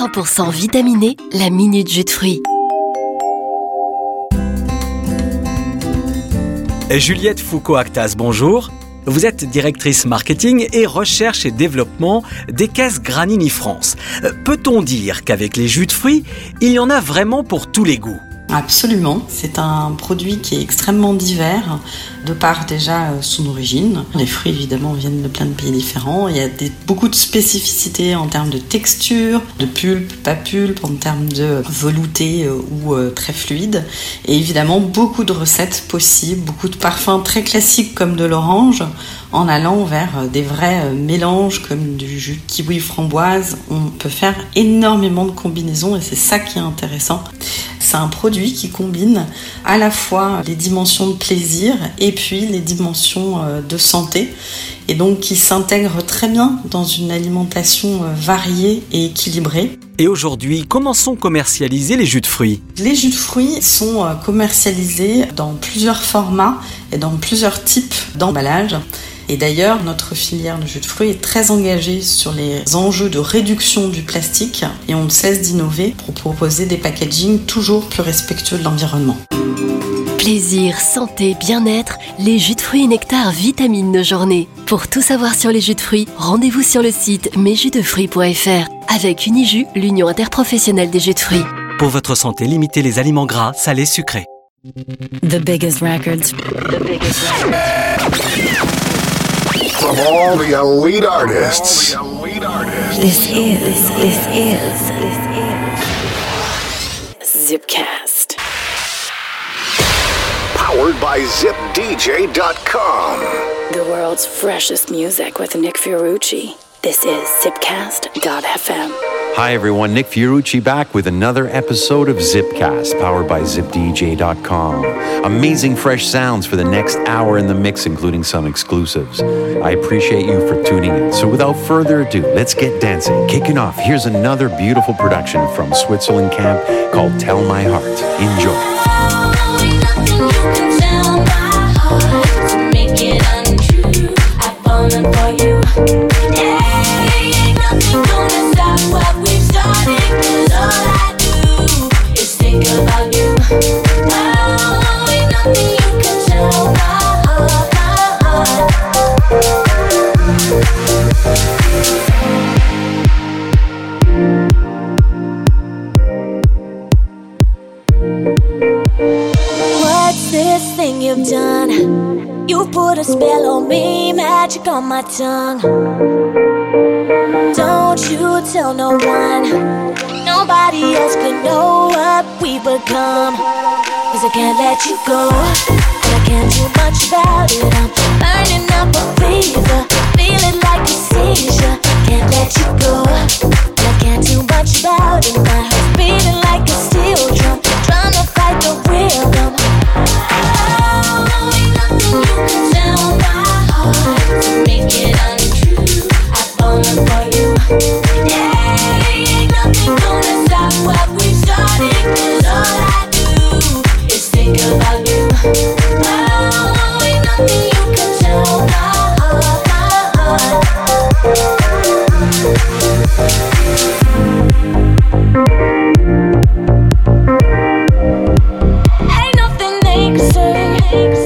100% vitaminé, la minute jus de fruits. Juliette Foucault-Actas, bonjour. Vous êtes directrice marketing et recherche et développement des caisses Granini France. Euh, Peut-on dire qu'avec les jus de fruits, il y en a vraiment pour tous les goûts? Absolument. C'est un produit qui est extrêmement divers, de par déjà euh, son origine. Les fruits, évidemment, viennent de plein de pays différents. Il y a beaucoup de spécificités en termes de texture, de pulpe, pas pulpe, en termes de velouté euh, ou euh, très fluide. Et évidemment, beaucoup de recettes possibles, beaucoup de parfums très classiques comme de l'orange, en allant vers des vrais mélanges comme du jus de kiwi framboise. On peut faire énormément de combinaisons et c'est ça qui est intéressant. C'est un produit qui combine à la fois les dimensions de plaisir et puis les dimensions euh, de santé et donc qui s'intègre très bien dans une alimentation euh, variée et équilibrée. Et aujourd'hui, comment sont commercialisés les jus de fruits? Les jus de fruits sont euh, commercialisés dans plusieurs formats et dans plusieurs types d'emballages. Et d'ailleurs, notre filière de jus de fruits est très engagée sur les enjeux de réduction du plastique et on ne cesse d'innover pour proposer des packagings toujours plus respectueux de l'environnement. Plaisir, santé, bien-être, les jus de fruits et nectar vitamines nos journées. Pour tout savoir sur les jus de fruits, rendez-vous sur le site mesjusdefruits.fr avec Unijus, l'union interprofessionnelle des jus de fruits. Pour votre santé, limitez les aliments gras, salés, sucrés. The biggest records. The biggest records. From all the elite artists. This is, this is, this is Zipcast. Powered by ZipDJ.com. The world's freshest music with Nick Fiorucci. This is Zipcast.fm. Hi, everyone. Nick Fiorucci back with another episode of Zipcast, powered by ZipDJ.com. Amazing fresh sounds for the next hour in the mix, including some exclusives. I appreciate you for tuning in. So, without further ado, let's get dancing. Kicking off, here's another beautiful production from Switzerland Camp called Tell My Heart. Enjoy. What's on my tongue. Don't you tell no one. Nobody else could know what we've become. Cause I can't let you go. makes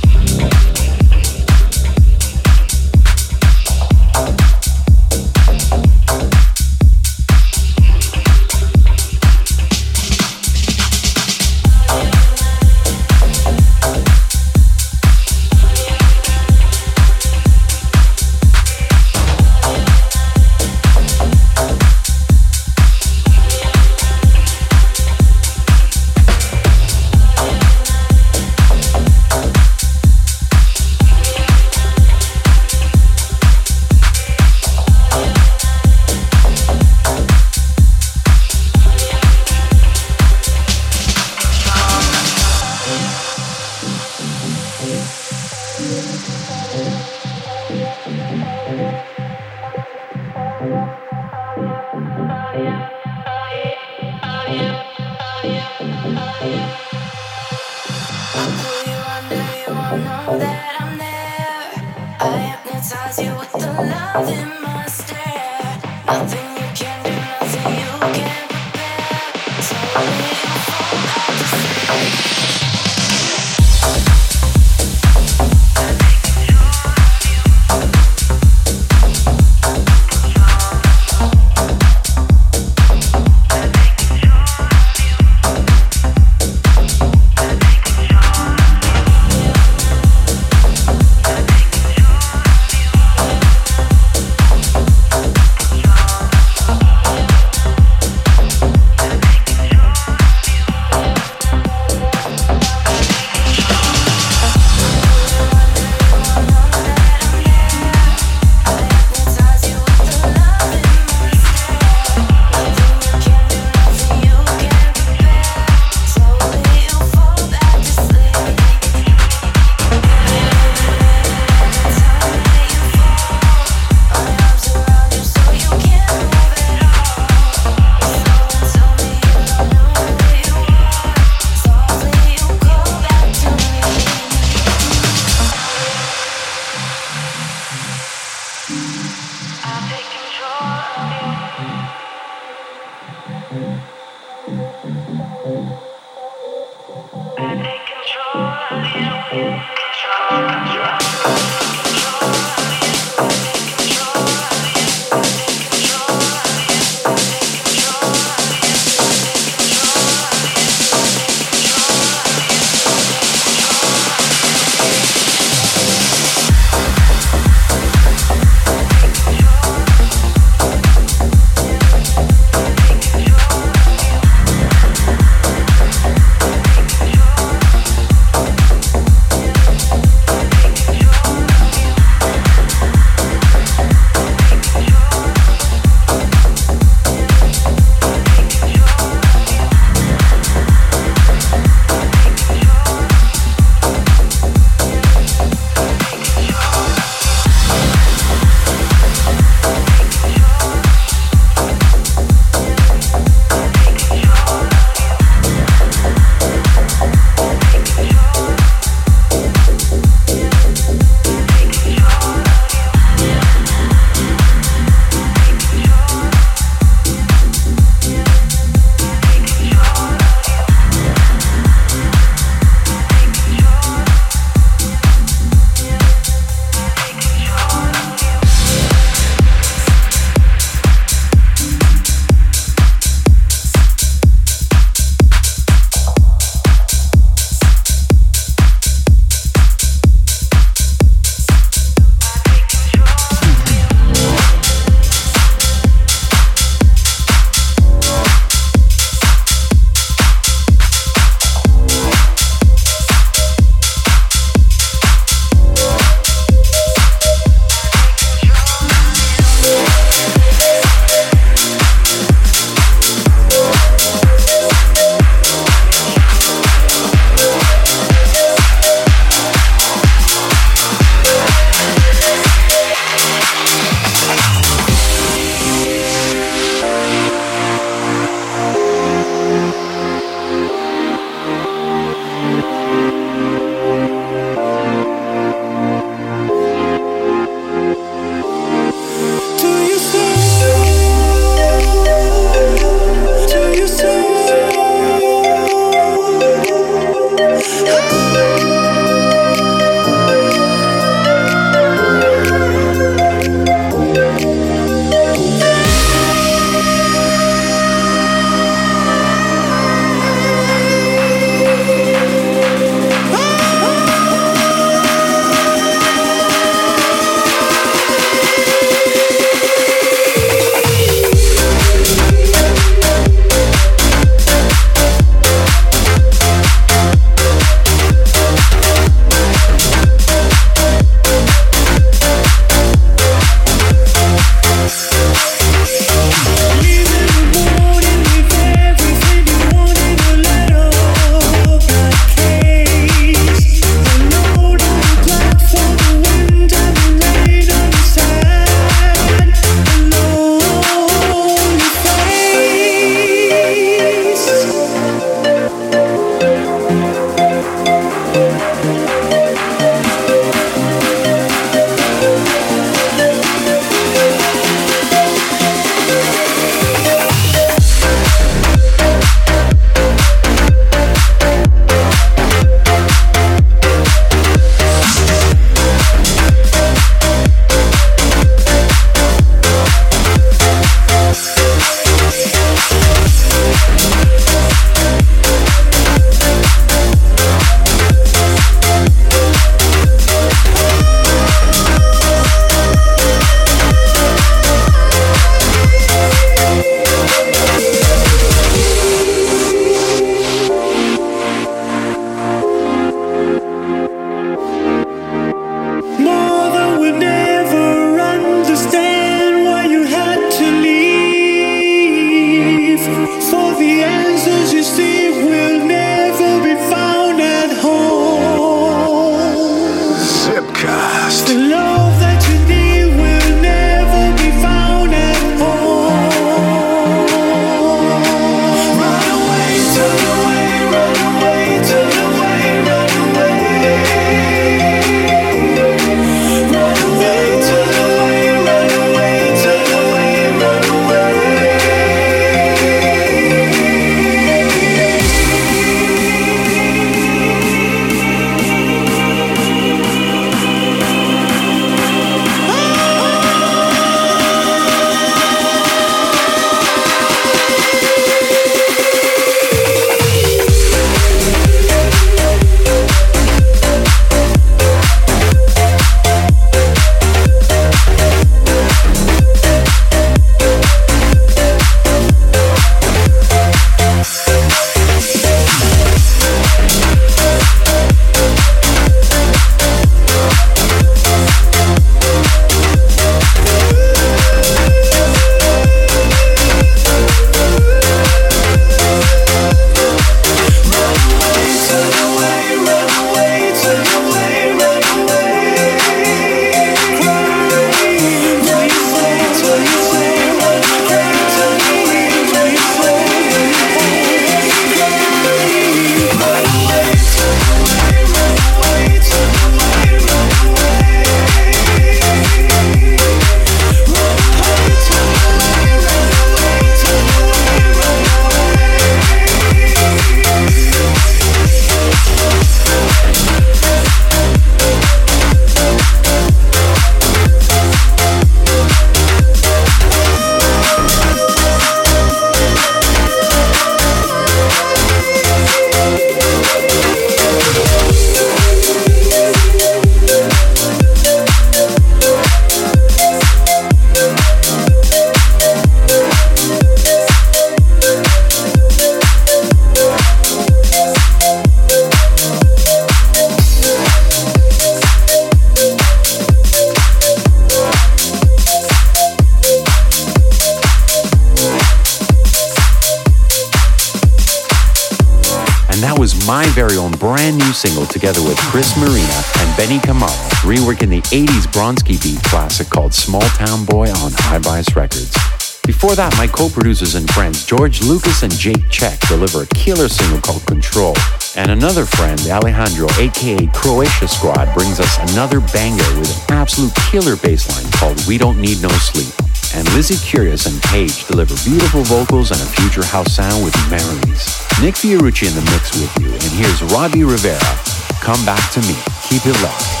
Chris Marina and Benny Kamara, reworking the 80s Bronski beat classic called Small Town Boy on Hi-Bias Records. Before that, my co-producers and friends George Lucas and Jake Check deliver a killer single called Control. And another friend, Alejandro, aka Croatia Squad, brings us another banger with an absolute killer bassline called We Don't Need No Sleep. And Lizzie Curious and Paige deliver beautiful vocals and a future house sound with memories. Nick Fiorucci in the mix with you, and here's Robbie Rivera. Come back to me. Keep it locked.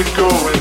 It going,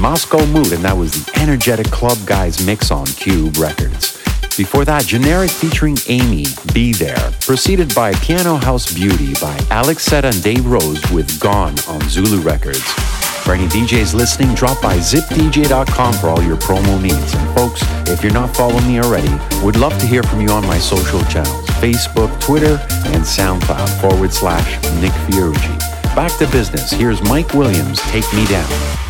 Moscow Mood, and that was the Energetic Club Guys mix on Cube Records. Before that, Generic featuring Amy, Be There, preceded by Piano House Beauty by Alex Seta and Dave Rose with Gone on Zulu Records. For any DJs listening, drop by zipdj.com for all your promo needs. And folks, if you're not following me already, would love to hear from you on my social channels Facebook, Twitter, and SoundCloud forward slash Nick Fiorucci. Back to business. Here's Mike Williams, Take Me Down.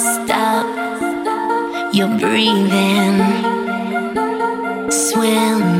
Stop your breathing. Swim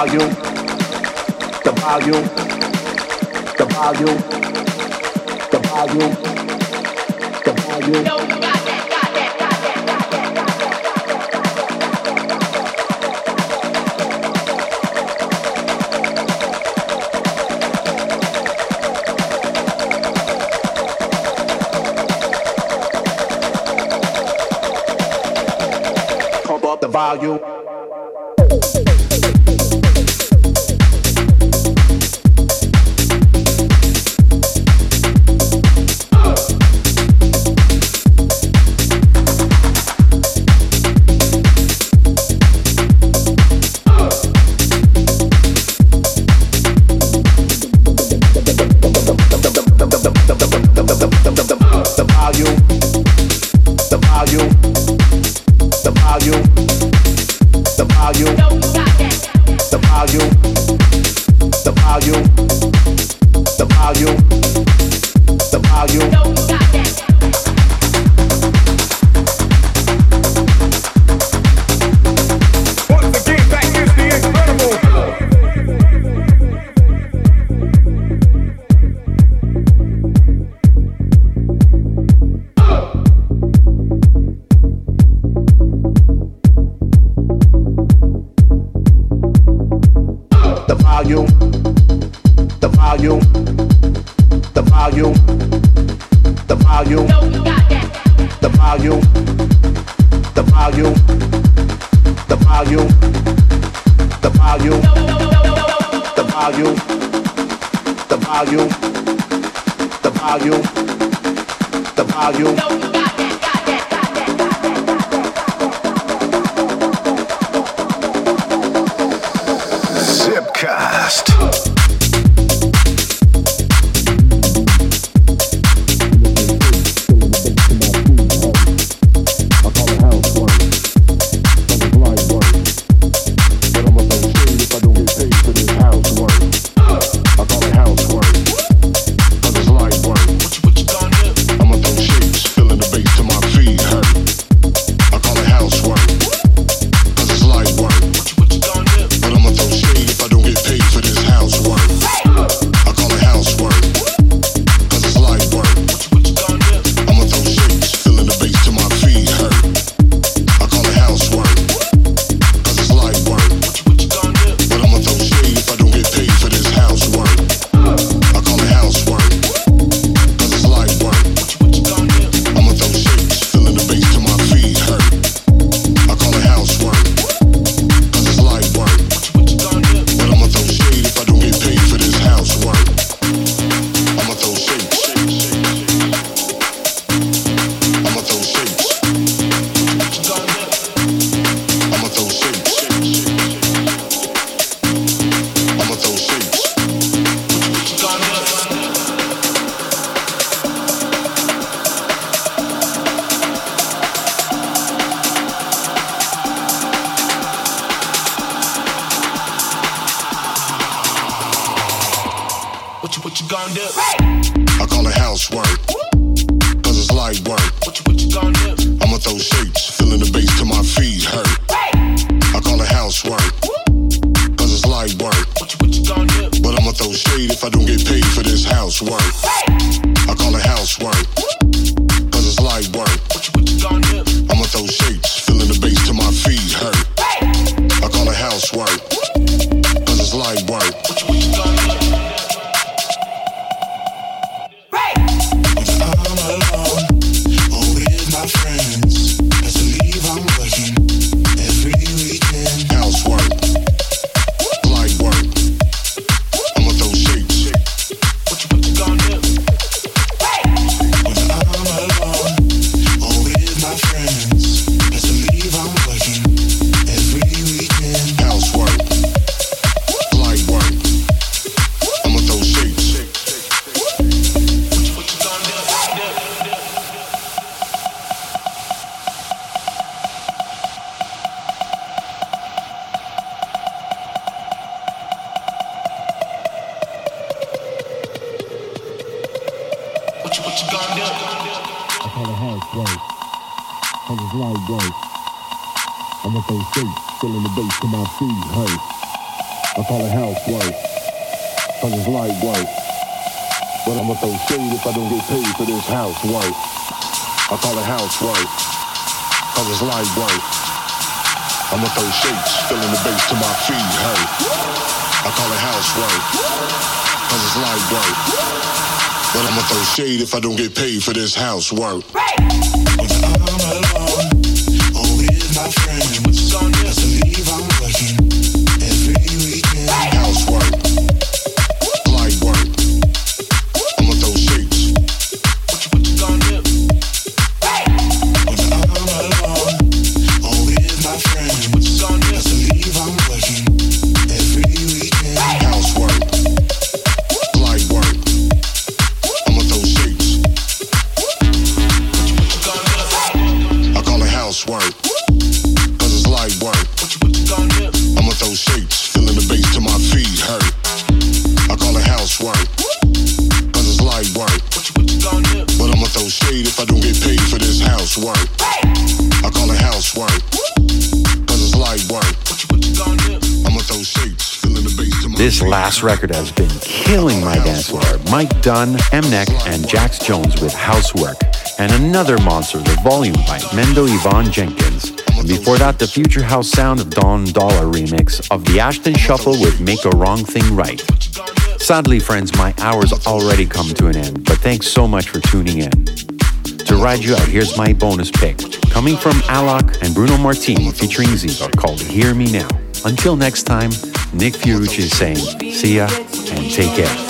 volume, the volume, the volume, the volume, the volume. No, you the volume. Chipcast. White, I call it house white. Cause it's light white. I'm with those shades, filling the bass to my feet, hey. I call it house white. Cause it's light white. But I'ma throw shade if I don't get paid for this house work. Right. Call cause it's light work. I'ma throw shapes, feeling the bass to my feet hurt. I call it housework, cause it's light work. But I'ma throw shade if I don't get paid for this housework. I call it housework, cause it's light work. I'ma throw shapes, feeling the bass to my This last record has been killing my dance floor. Mike Dunn, Mnek, and Jax Jones with Housework. And another monster, The Volume by Mendo Yvonne Jenkins. And before that, the Future House sound of Don Diablo remix of the Aston Shuffle with Make a Wrong Thing Right. Sadly, friends, my hour's already come to an end, but thanks so much for tuning in. To ride you out, here's my bonus pick, coming from Alok and Bruno Martini featuring Zeeba called Hear Me Now. Until next time, Nick Fiorucci is saying, see ya and take care.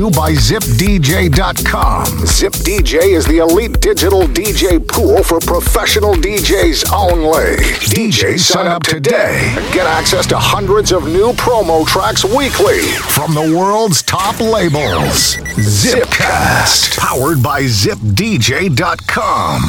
you by ZipDJ.com. ZipDJ is the elite digital DJ pool for professional DJs only. DJs sign up today and get access to hundreds of new promo tracks weekly from the world's top labels. Zipcast, powered by ZipDJ.com.